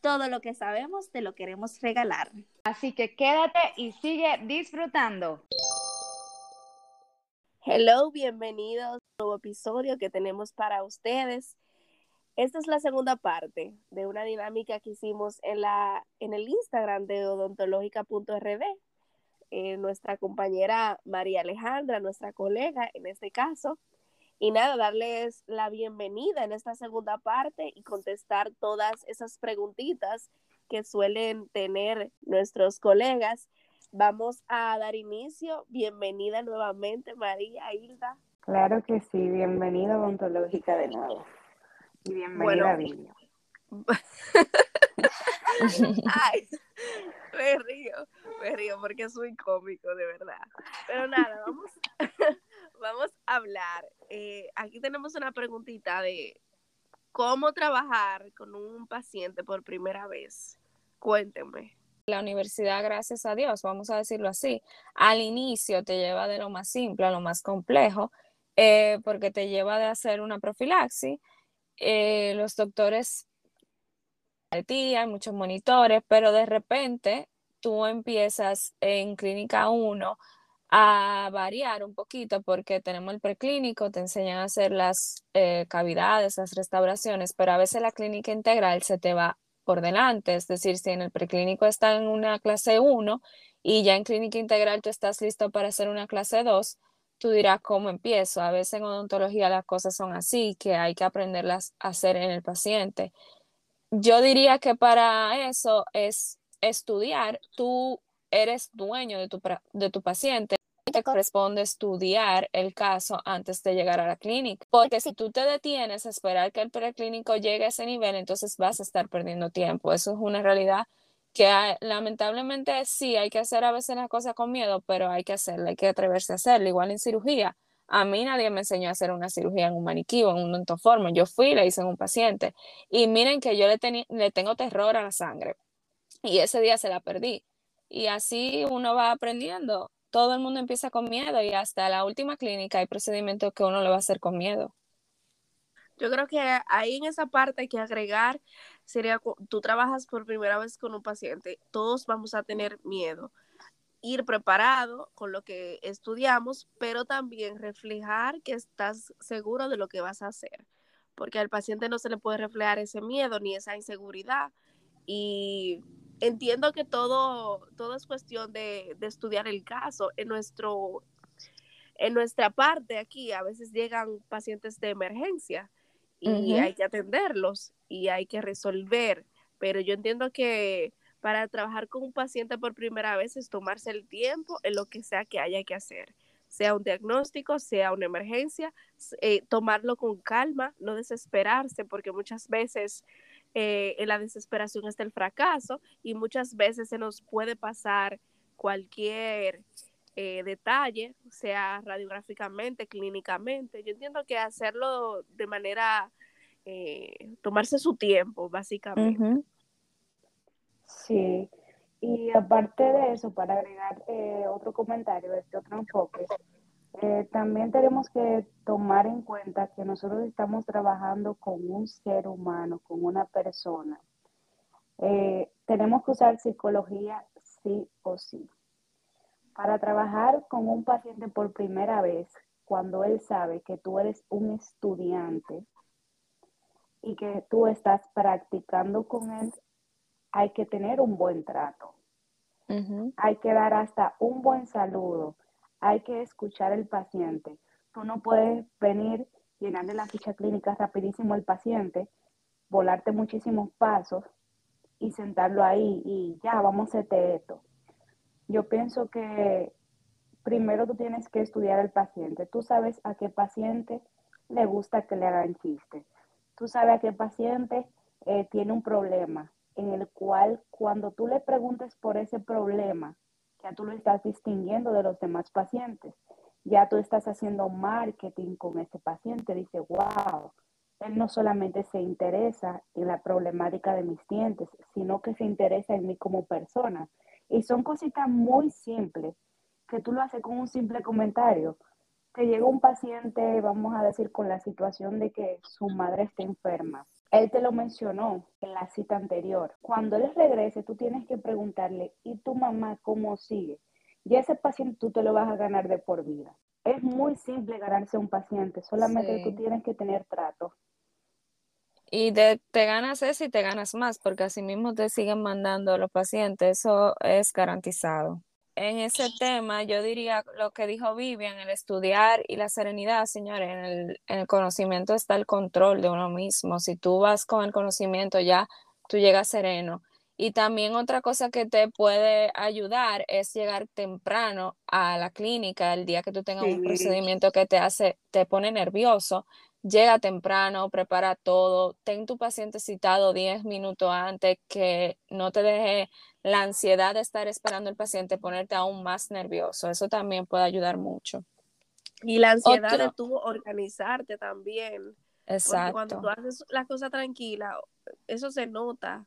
Todo lo que sabemos te lo queremos regalar. Así que quédate y sigue disfrutando. Hello, bienvenidos a un nuevo episodio que tenemos para ustedes. Esta es la segunda parte de una dinámica que hicimos en, la, en el Instagram de odontológica.rd. Eh, nuestra compañera María Alejandra, nuestra colega en este caso, y nada, darles la bienvenida en esta segunda parte y contestar todas esas preguntitas que suelen tener nuestros colegas. Vamos a dar inicio. Bienvenida nuevamente, María Hilda. Claro que sí, bienvenida Odontológica de nuevo. Y bienvenida bueno. Ay, me río, me río porque es muy cómico, de verdad. Pero nada, vamos, vamos a hablar. Eh, aquí tenemos una preguntita de cómo trabajar con un paciente por primera vez. Cuéntenme. La universidad, gracias a Dios, vamos a decirlo así, al inicio te lleva de lo más simple a lo más complejo, eh, porque te lleva de hacer una profilaxis. Eh, los doctores ti, hay muchos monitores, pero de repente tú empiezas en clínica 1 a variar un poquito porque tenemos el preclínico, te enseñan a hacer las eh, cavidades, las restauraciones, pero a veces la clínica integral se te va por delante, es decir, si en el preclínico está en una clase 1 y ya en clínica integral tú estás listo para hacer una clase 2, tú dirás cómo empiezo. A veces en odontología las cosas son así, que hay que aprenderlas a hacer en el paciente. Yo diría que para eso es estudiar, tú eres dueño de tu, de tu paciente te corresponde estudiar el caso antes de llegar a la clínica. Porque si tú te detienes a esperar que el preclínico llegue a ese nivel, entonces vas a estar perdiendo tiempo. Eso es una realidad que lamentablemente sí hay que hacer a veces las cosas con miedo, pero hay que hacerlo, hay que atreverse a hacerlo. Igual en cirugía. A mí nadie me enseñó a hacer una cirugía en un maniquí o en un entoformo. Yo fui y la hice en un paciente. Y miren que yo le, le tengo terror a la sangre. Y ese día se la perdí. Y así uno va aprendiendo todo el mundo empieza con miedo y hasta la última clínica hay procedimientos que uno le va a hacer con miedo. Yo creo que ahí en esa parte hay que agregar, sería, tú trabajas por primera vez con un paciente, todos vamos a tener miedo. Ir preparado con lo que estudiamos, pero también reflejar que estás seguro de lo que vas a hacer, porque al paciente no se le puede reflejar ese miedo ni esa inseguridad. Y entiendo que todo, todo es cuestión de, estudiar el caso. En, nuestro, en nuestra parte aquí a veces llegan pacientes de emergencia y hay que atenderlos y hay que resolver, pero yo entiendo que para trabajar con un paciente por primera vez es tomarse el tiempo en lo que sea que haya que hacer, sea un diagnóstico, sea una emergencia, eh, tomarlo con calma, no desesperarse, porque muchas veces eh, en la desesperación está el fracaso y muchas veces se nos puede pasar cualquier eh, detalle, sea radiográficamente, clínicamente. Yo entiendo que hacerlo de manera, eh, tomarse su tiempo, básicamente. Sí, y aparte de eso, para agregar otro comentario, este otro enfoque, eh, también tenemos que tomar en cuenta que nosotros estamos trabajando con un ser humano, con una persona. Eh, tenemos que usar psicología sí o sí. Para trabajar con un paciente por primera vez, cuando él sabe que tú eres un estudiante y que tú estás practicando con él, hay que tener un buen trato. Hay que dar hasta un buen saludo hay que escuchar al paciente. Tú no puedes venir, llenarle la ficha clínica rapidísimo al paciente, volarte muchísimos pasos y sentarlo ahí y ya, vamos a hacer esto. Yo pienso que primero tú tienes que estudiar al paciente. Tú sabes a qué paciente le gusta que le hagan chiste. Tú sabes a qué paciente eh, tiene un problema en el cual cuando tú le preguntes por ese problema, ya tú lo estás distinguiendo de los demás pacientes. Ya tú estás haciendo marketing con ese paciente. Dice, wow, él no solamente se interesa en la problemática de mis dientes, sino que se interesa en mí como persona. Y son cositas muy simples que tú lo haces con un simple comentario. Te llega un paciente, vamos a decir, con la situación de que su madre está enferma. Él te lo mencionó en la cita anterior. Cuando él regrese, tú tienes que preguntarle, ¿y tu mamá cómo sigue? Y ese paciente tú te lo vas a ganar de por vida. Es muy simple ganarse un paciente, solamente tú tienes que tener trato. Y te ganas eso y te ganas más, porque así mismo te siguen mandando los pacientes, eso es garantizado. En ese tema, yo diría lo que dijo Vivian, el estudiar y la serenidad, señores, en el, en el conocimiento está el control de uno mismo. Si tú vas con el conocimiento, ya tú llegas sereno. Y también otra cosa que te puede ayudar es llegar temprano a la clínica el día que tú tengas un procedimiento que te hace, te pone nervioso llega temprano, prepara todo, ten tu paciente citado 10 minutos antes, que no te deje la ansiedad de estar esperando el paciente ponerte aún más nervioso. Eso también puede ayudar mucho. Y la ansiedad de tú organizarte también. Exacto. cuando tú haces la cosa tranquila, eso se nota.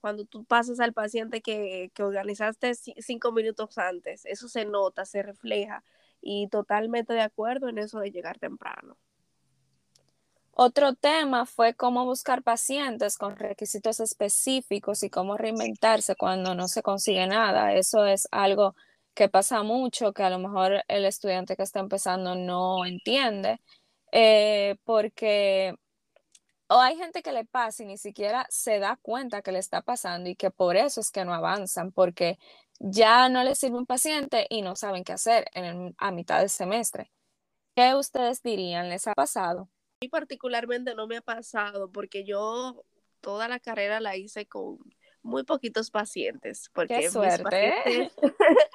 Cuando tú pasas al paciente que, que organizaste cinco minutos antes, eso se nota, se refleja. Y totalmente de acuerdo en eso de llegar temprano. Otro tema fue cómo buscar pacientes con requisitos específicos y cómo reinventarse cuando no se consigue nada. Eso es algo que pasa mucho, que a lo mejor el estudiante que está empezando no entiende, eh, porque o hay gente que le pasa y ni siquiera se da cuenta que le está pasando y que por eso es que no avanzan, porque ya no les sirve un paciente y no saben qué hacer en a mitad del semestre. ¿Qué ustedes dirían? ¿Les ha pasado? Mí particularmente no me ha pasado porque yo toda la carrera la hice con muy poquitos pacientes. Porque Qué suerte.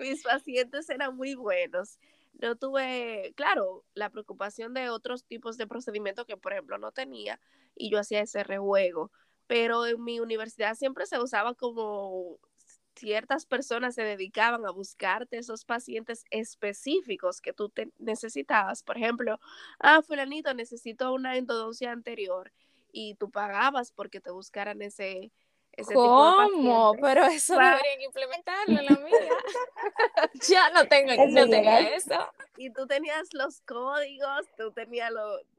Mis pacientes, eran muy buenos. No tuve, claro, la preocupación de otros tipos de procedimientos que, por ejemplo, no tenía y yo hacía ese rejuego. Pero en mi universidad siempre se usaba como ciertas personas se dedicaban a buscarte esos pacientes específicos que tú te necesitabas. Por ejemplo, ah, fulanito, necesito una endodoncia anterior y tú pagabas porque te buscaran ese, ese ¿Cómo? Pero eso deberían implementarlo en la mía. ya no tengo no tenía eso. Y tú tenías los códigos, tú tenías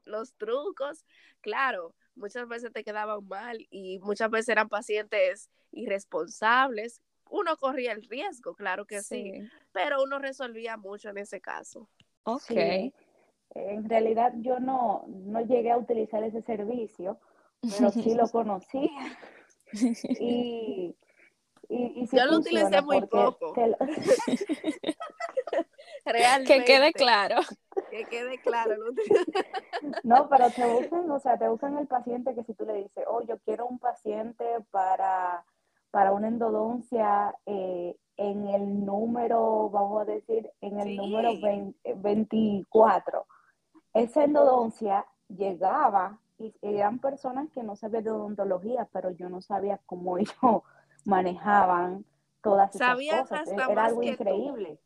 los trucos. Claro, muchas veces te quedaban mal y muchas veces eran pacientes irresponsables uno corría el riesgo, claro que sí, pero uno resolvía mucho en ese caso. Ok. En realidad yo no, no llegué a utilizar ese servicio, pero sí lo conocí. y, y, yo lo utilicé muy poco. Realmente. Que quede claro. Que quede claro. no, pero te buscan, o sea, te buscan el paciente que si tú le dices, oh, yo quiero un paciente para para una endodoncia eh, en el número, vamos a decir, en el número 24. Esa endodoncia llegaba y eran personas que no sabían de odontología, pero yo no sabía cómo ellos manejaban todas esas cosas. Era algo increíble.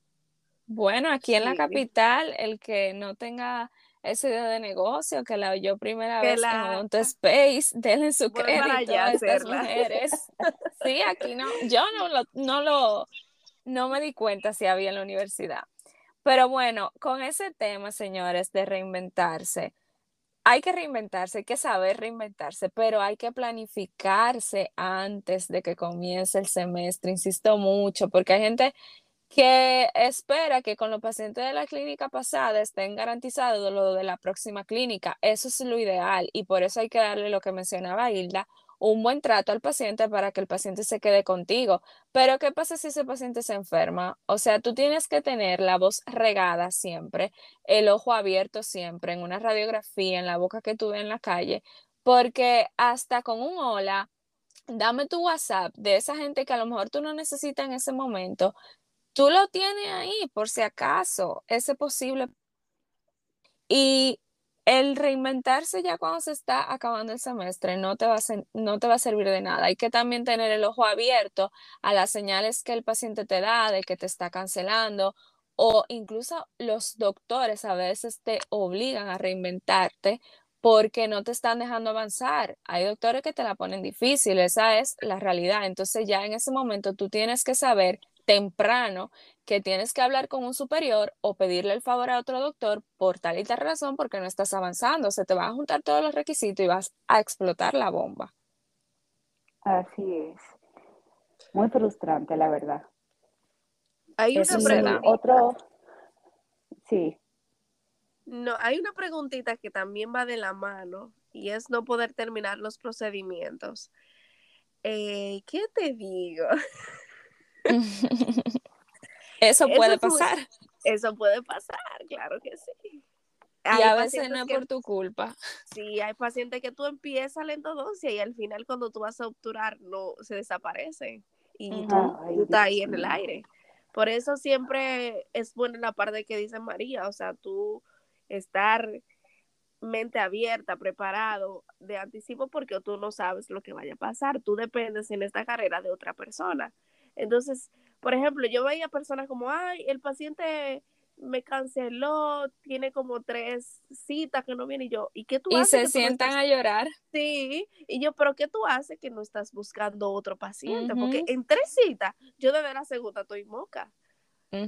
Bueno, aquí en la capital, el que no tenga esa idea de negocio, que la oyó primera vez la... en Space, denle su crédito a estas mujeres. sí, aquí no, yo no lo, no lo, no me di cuenta si había en la universidad. Pero bueno, con ese tema, señores, de reinventarse, hay que reinventarse, hay que saber reinventarse, pero hay que planificarse antes de que comience el semestre, insisto mucho, porque hay gente que espera que con los pacientes de la clínica pasada estén garantizados lo de la próxima clínica. Eso es lo ideal y por eso hay que darle lo que mencionaba Hilda, un buen trato al paciente para que el paciente se quede contigo. Pero ¿qué pasa si ese paciente se enferma? O sea, tú tienes que tener la voz regada siempre, el ojo abierto siempre, en una radiografía, en la boca que tú en la calle, porque hasta con un hola, dame tu WhatsApp de esa gente que a lo mejor tú no necesitas en ese momento, tú lo tienes ahí por si acaso, ese posible. Y el reinventarse ya cuando se está acabando el semestre no te, va a no te va a servir de nada. Hay que también tener el ojo abierto a las señales que el paciente te da de que te está cancelando o incluso los doctores a veces te obligan a reinventarte porque no te están dejando avanzar. Hay doctores que te la ponen difícil, esa es la realidad. Entonces ya en ese momento tú tienes que saber temprano que tienes que hablar con un superior o pedirle el favor a otro doctor por tal y tal razón porque no estás avanzando. Se te van a juntar todos los requisitos y vas a explotar la bomba. Así es. Muy frustrante, la verdad. Hay una pregunta. Otro, sí. No, hay una preguntita que también va de la mano y es no poder terminar los procedimientos. Eh, ¿Qué te digo? Eso puede pasar. Eso puede pasar, claro que sí. y a veces no es por tu culpa. Sí, hay pacientes que tú empiezas la endodoncia y al final cuando tú vas a obturar no se desaparece y tú, estás ahí en el aire. Por eso siempre es buena la parte que dice María, o sea, tú estar mente abierta, preparado de anticipo porque tú no sabes lo que vaya a pasar, tú dependes en esta carrera de otra persona. Entonces, por ejemplo, yo veía personas como, ay, el paciente me canceló, tiene como tres citas que no viene y yo, ¿y qué tú y haces? Y se sientan a llorar. Sí, y yo, pero ¿qué tú haces que no estás buscando otro paciente? Porque en tres citas, yo de la segunda estoy moca.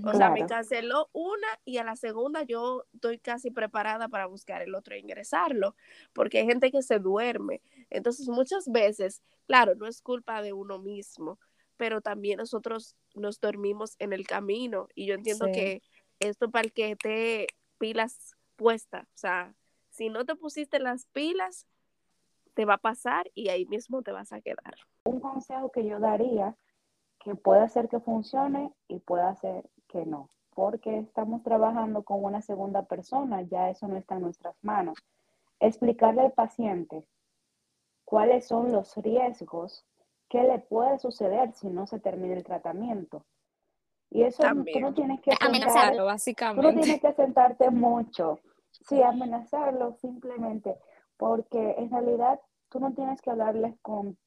O sea, me canceló una y a la segunda yo estoy casi preparada para buscar el otro e ingresarlo, porque hay gente que se duerme. Entonces, muchas veces, claro, no es culpa de uno mismo, pero también nosotros nos dormimos en el camino y yo entiendo que esto para el que te pilas puestas, o sea, si no te pusiste las pilas, te va a pasar y ahí mismo te vas a quedar. Un consejo que yo daría que puede hacer que funcione y puede hacer que no, porque estamos trabajando con una segunda persona, ya eso no está en nuestras manos. Explicarle al paciente cuáles son los riesgos qué le puede suceder si no se termina el tratamiento. Y eso tú no tienes que amenazarlo, básicamente. Tú no tienes que sentarte mucho. Sí, amenazarlo simplemente, porque en realidad tú no tienes que hablarles con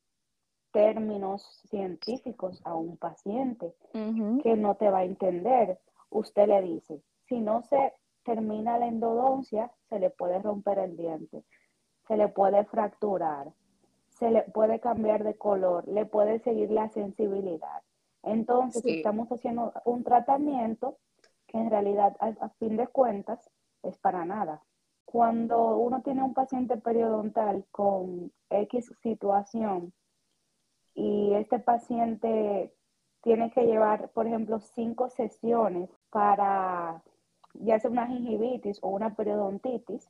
términos científicos a un paciente que no te va a entender. Usted le dice, si no se termina la endodoncia, se le puede romper el diente, se le puede fracturar, se le puede cambiar de color, le puede seguir la sensibilidad. Entonces, estamos haciendo un tratamiento que en realidad, a, fin de cuentas, es para nada. Cuando uno tiene un paciente periodontal con X situación y este paciente tiene que llevar, por ejemplo, cinco sesiones para ya sea una gingivitis o una periodontitis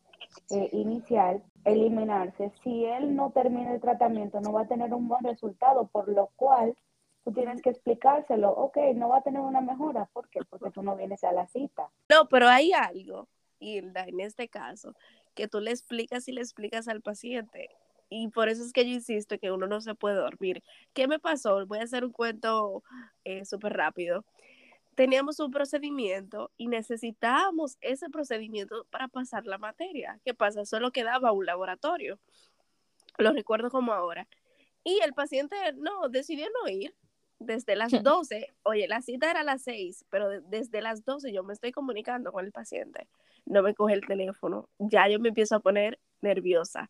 eh, inicial, eliminarse. Si él no termina el tratamiento, no va a tener un buen resultado, por lo cual tú tienes que explicárselo, ok, no va a tener una mejora, ¿por qué? Porque tú no vienes a la cita. No, pero hay algo, Hilda, en este caso, que tú le explicas y le explicas al paciente. Y por eso es que yo insisto que uno no se puede dormir. ¿Qué me pasó? Voy a hacer un cuento eh, súper rápido teníamos un procedimiento y necesitábamos ese procedimiento para pasar la materia. ¿Qué pasa? Solo quedaba un laboratorio. Lo recuerdo como ahora. Y el paciente no, decidió no ir desde las 12. Oye, la cita era a las 6, pero desde las 12 yo me estoy comunicando con el paciente. No me coge el teléfono. Ya yo me empiezo a poner nerviosa.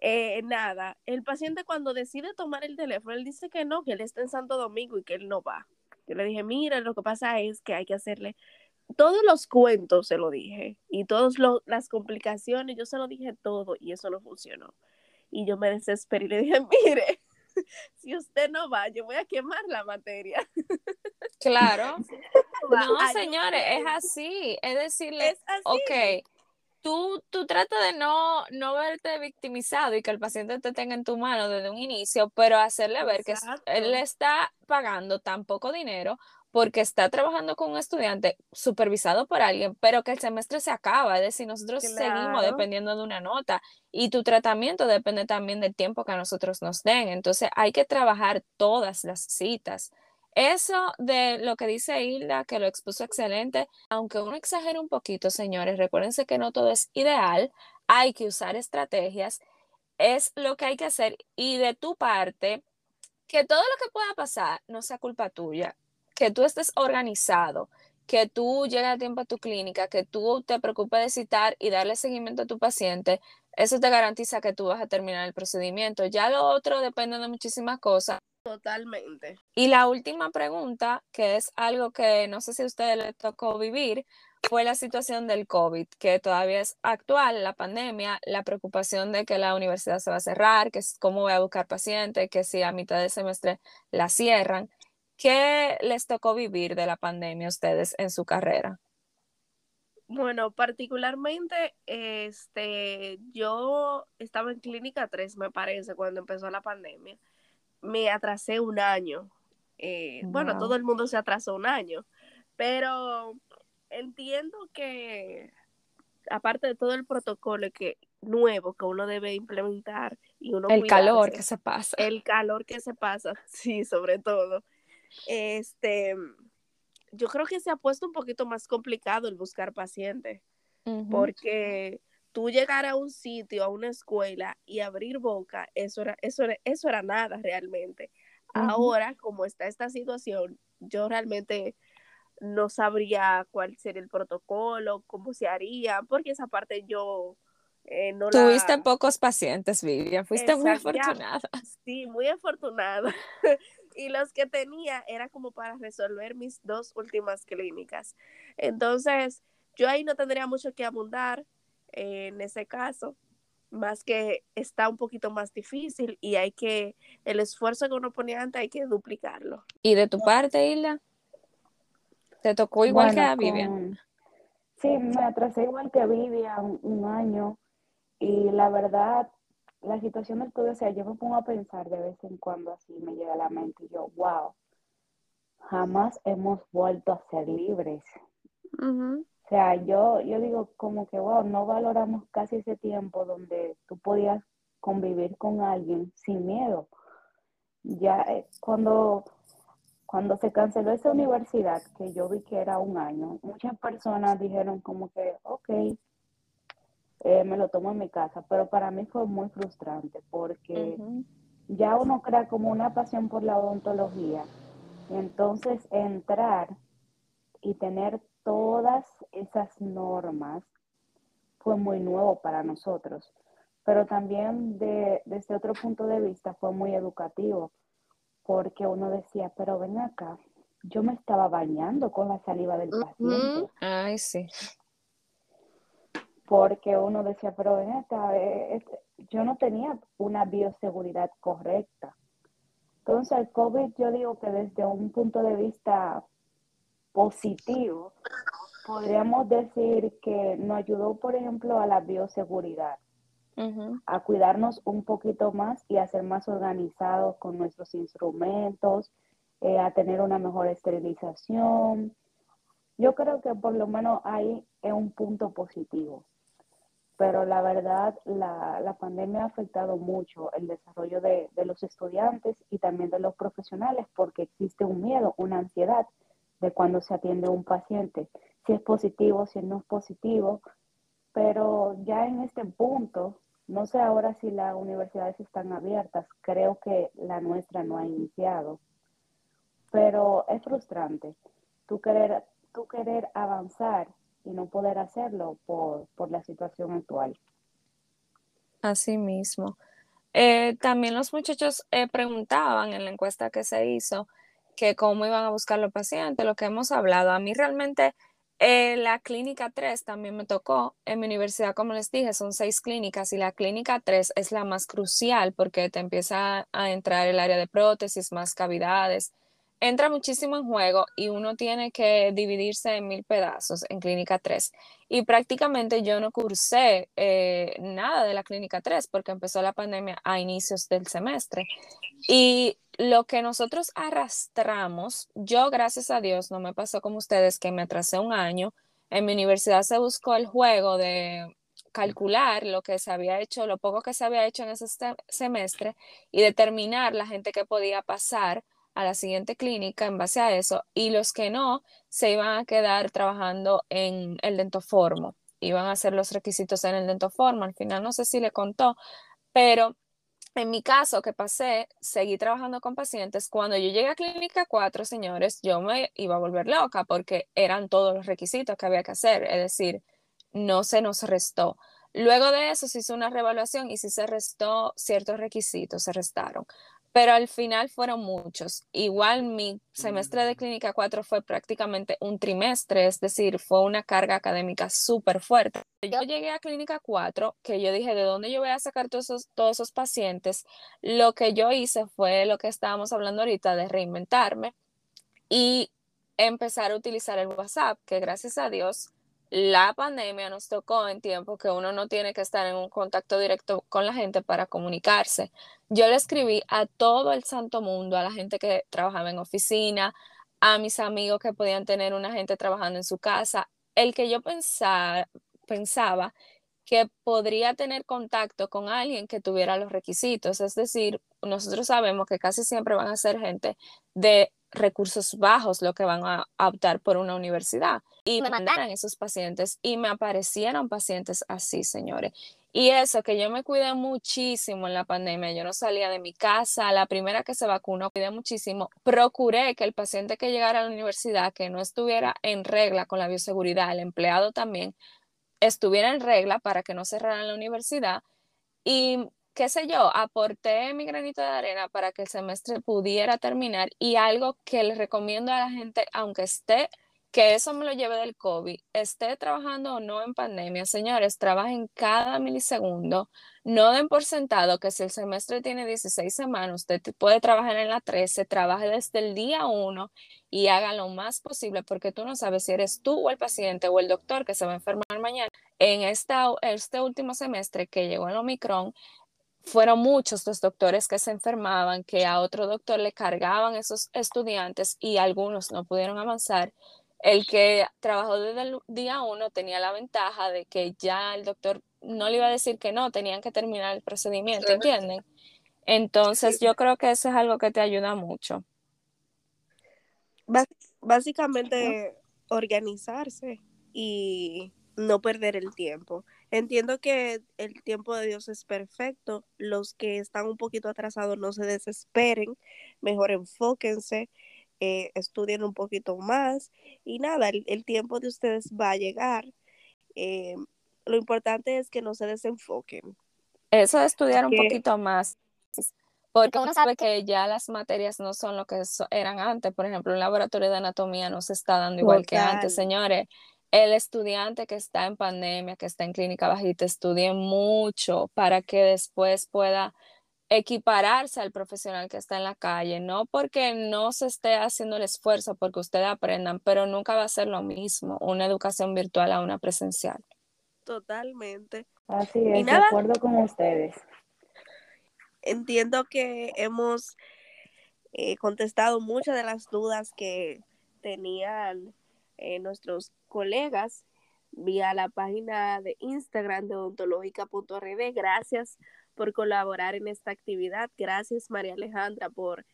Eh, nada, el paciente cuando decide tomar el teléfono, él dice que no, que él está en Santo Domingo y que él no va. Yo le dije, mira, lo que pasa es que hay que hacerle todos los cuentos, se lo dije, y todas las complicaciones, yo se lo dije todo y eso no funcionó. Y yo me desesperé y le dije, mire, si usted no va, yo voy a quemar la materia. Claro. no, señores, es así. Es decirle, es así. ok, tú, tú tratas de no, no verte victimizado y que el paciente te tenga en tu mano desde un inicio, pero hacerle ver que él está pagando tan poco dinero porque está trabajando con un estudiante supervisado por alguien, pero que el semestre se acaba, es decir, nosotros seguimos dependiendo de una nota y tu tratamiento depende también del tiempo que a nosotros nos den, entonces hay que trabajar todas las citas. Eso de lo que dice Hilda, que lo expuso excelente, aunque uno exagere un poquito, señores, recuérdense que no todo es ideal, hay que usar estrategias, es lo que hay que hacer y de tu parte, que todo lo que pueda pasar no sea culpa tuya, que tú estés organizado, que tú llegues a tiempo a tu clínica, que tú te preocupes de citar y darle seguimiento a tu paciente, eso te garantiza que tú vas a terminar el procedimiento. Ya lo otro depende de muchísimas cosas. Totalmente. Y la última pregunta, que es algo que no sé si a ustedes les tocó vivir, fue la situación del COVID, que todavía es actual, la pandemia, la preocupación de que la universidad se va a cerrar, que es cómo voy a buscar pacientes, que si a mitad de semestre la cierran. ¿Qué les tocó vivir de la pandemia a ustedes en su carrera? Bueno, particularmente, este, yo estaba en clínica 3, me parece, cuando empezó la pandemia. Me atrasé un año. Eh, bueno, todo el mundo se atrasó un año, pero entiendo que aparte de todo el protocolo que nuevo que uno debe implementar y uno el calor que se pasa el calor que se pasa sí sobre todo este yo creo que se ha puesto un poquito más complicado el buscar pacientes, porque tú llegar a un sitio, a una escuela y abrir boca, eso era, eso eso era nada realmente. Ahora, como está esta situación, yo realmente no sabría cuál sería el protocolo, cómo se haría, porque esa parte yo eh, no Tuviste pocos pacientes, Vivian, fuiste muy afortunada. Sí, muy afortunada. y los que tenía era como para resolver mis dos últimas clínicas. Entonces, yo ahí no tendría mucho que abundar en ese caso, más que está un poquito más difícil y hay que, el esfuerzo que uno ponía antes hay que duplicarlo. ¿Y de tu parte, Hilda? ¿Te tocó igual que a Vivian? Sí, me atrasé igual que a Vivian un año y la verdad la situación del COVID, o sea, yo me pongo a pensar de vez en cuando así, me llega a la mente y yo, wow, jamás hemos vuelto a ser libres. O sea, yo, yo digo como que, wow, no valoramos casi ese tiempo donde tú podías convivir con alguien sin miedo. Ya eh, cuando, cuando se canceló esa universidad, que yo vi que era un año, muchas personas dijeron como que, ok, eh, me lo tomo en mi casa, pero para mí fue muy frustrante porque ya uno crea como una pasión por la odontología y entonces entrar y tener todas esas normas fue muy nuevo para nosotros, pero también de, desde otro punto de vista fue muy educativo porque uno decía, pero ven acá, yo me estaba bañando con la saliva del paciente. Ay, sí porque uno decía, pero ven acá, eh, yo no tenía una bioseguridad correcta. Entonces, el COVID, yo digo que desde un punto de vista positivo, podríamos decir que nos ayudó, por ejemplo, a la bioseguridad, a cuidarnos un poquito más y a ser más organizados con nuestros instrumentos, eh, a tener una mejor esterilización. Yo creo que por lo menos ahí es un punto positivo pero la verdad la, pandemia ha afectado mucho el desarrollo de, los estudiantes y también de los profesionales porque existe un miedo, una ansiedad de cuando se atiende un paciente, si es positivo, si no es positivo, pero ya en este punto, no sé ahora si las universidades están abiertas, creo que la nuestra no ha iniciado, pero es frustrante tú querer, tú querer avanzar y no poder hacerlo por, la situación actual. Así mismo. Eh, también los muchachos eh, preguntaban en la encuesta que se hizo que cómo iban a buscar los pacientes, lo que hemos hablado. A mí realmente eh, la clínica 3 también me tocó. En mi universidad, como les dije, son seis clínicas y la clínica 3 es la más crucial porque te empieza a entrar el área de prótesis, más cavidades, entra muchísimo en juego y uno tiene que dividirse en mil pedazos en Clínica 3. Y prácticamente yo no cursé eh, nada de la Clínica 3 porque empezó la pandemia a inicios del semestre. Y lo que nosotros arrastramos, yo gracias a Dios no me pasó como ustedes que me atrasé un año. En mi universidad se buscó el juego de calcular lo que se había hecho, lo poco que se había hecho en ese semestre y determinar la gente que podía pasar a la siguiente clínica en base a eso y los que no se iban a quedar trabajando en el dentoformo, iban a hacer los requisitos en el dentoformo. Al final no sé si le contó, pero en mi caso que pasé, seguí trabajando con pacientes. Cuando yo llegué a Clínica 4, señores, yo me iba a volver loca porque eran todos los requisitos que había que hacer, es decir, no se nos restó. Luego de eso se hizo una revaluación y sí se restó ciertos requisitos, se restaron pero al final fueron muchos. Igual mi semestre de clínica 4 fue prácticamente un trimestre, es decir, fue una carga académica súper fuerte. Yo llegué a clínica 4, que yo dije, ¿de dónde yo voy a sacar todos esos, todos esos pacientes? Lo que yo hice fue lo que estábamos hablando ahorita de reinventarme y empezar a utilizar el WhatsApp, que gracias a Dios la pandemia nos tocó en tiempo que uno no tiene que estar en un contacto directo con la gente para comunicarse. Yo le escribí a todo el santo mundo, a la gente que trabajaba en oficina, a mis amigos que podían tener una gente trabajando en su casa, el que yo pensaba, pensaba que podría tener contacto con alguien que tuviera los requisitos. Es decir, nosotros sabemos que casi siempre van a ser gente de recursos bajos lo que van a optar por una universidad. Y me mandaron esos pacientes y me aparecieron pacientes así, señores. Y eso, que yo me cuidé muchísimo en la pandemia, yo no salía de mi casa, la primera que se vacunó, cuidé muchísimo, procuré que el paciente que llegara a la universidad, que no estuviera en regla con la bioseguridad, el empleado también, estuviera en regla para que no cerraran la universidad. Y qué sé yo, aporté mi granito de arena para que el semestre pudiera terminar y algo que les recomiendo a la gente, aunque esté, que eso me lo lleve del COVID, esté trabajando o no en pandemia, señores, trabajen cada milisegundo, no den por sentado que si el semestre tiene 16 semanas, usted puede trabajar en la 13, trabaje desde el día 1 y haga lo más posible porque tú no sabes si eres tú o el paciente o el doctor que se va a enfermar mañana. En esta, este último semestre que llegó el Omicron, fueron muchos los doctores que se enfermaban, que a otro doctor le cargaban esos estudiantes y algunos no pudieron avanzar. El que trabajó desde el día uno tenía la ventaja de que ya el doctor no le iba a decir que no, tenían que terminar el procedimiento, ¿entienden? Entonces yo creo que eso es algo que te ayuda mucho. básicamente organizarse y no perder el tiempo. Entiendo que el tiempo de Dios es perfecto. Los que están un poquito atrasados no se desesperen, mejor enfóquense, eh, estudien un poquito más y nada, el, tiempo de ustedes va a llegar. Eh, lo importante es que no se desenfoquen. Eso de estudiar un poquito más, porque uno sabe que ya las materias no son lo que eran antes. Por ejemplo, un laboratorio de anatomía no se está dando igual que antes, señores el estudiante que está en pandemia, que está en clínica bajita, estudie mucho para que después pueda equipararse al profesional que está en la calle, no porque no se esté haciendo el esfuerzo porque ustedes aprendan, pero nunca va a ser lo mismo una educación virtual a una presencial. Totalmente. Así es, de acuerdo con ustedes. Entiendo que hemos eh, contestado muchas de las dudas que tenían eh, nuestros colegas vía la página de Instagram de odontológica.rd. Gracias por colaborar en esta actividad. Gracias, María Alejandra, por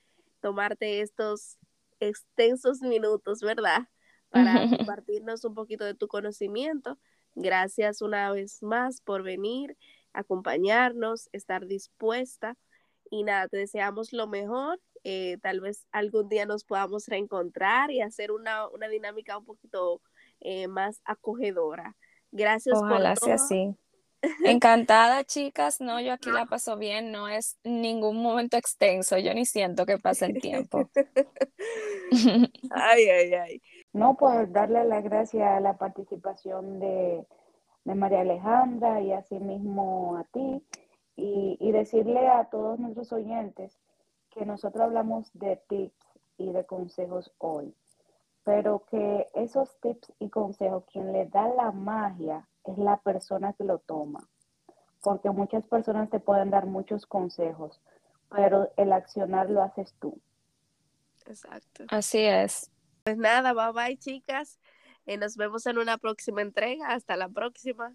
tomarte estos extensos minutos, ¿verdad? Para compartirnos un poquito de tu conocimiento. Gracias una vez más por venir, acompañarnos, estar dispuesta. Y nada, te deseamos lo mejor eh, tal vez algún día nos podamos reencontrar y hacer una, dinámica un poquito eh, más acogedora. Gracias Ojalá por sea así. Encantada, chicas. No, yo aquí la paso bien. No es ningún momento extenso. Yo ni siento que pase el tiempo. ay, ay, ay. No, pues darle las gracias a la participación de, de María Alejandra y asimismo a ti y, y decirle a todos nuestros oyentes que nosotros hablamos de tips y de consejos hoy, pero que esos tips y consejos, quien le da la magia es la persona que lo toma, porque muchas personas te pueden dar muchos consejos, pero el accionar lo haces tú. Exacto. Así es. Pues nada, bye bye chicas. y nos vemos en una próxima entrega. Hasta la próxima.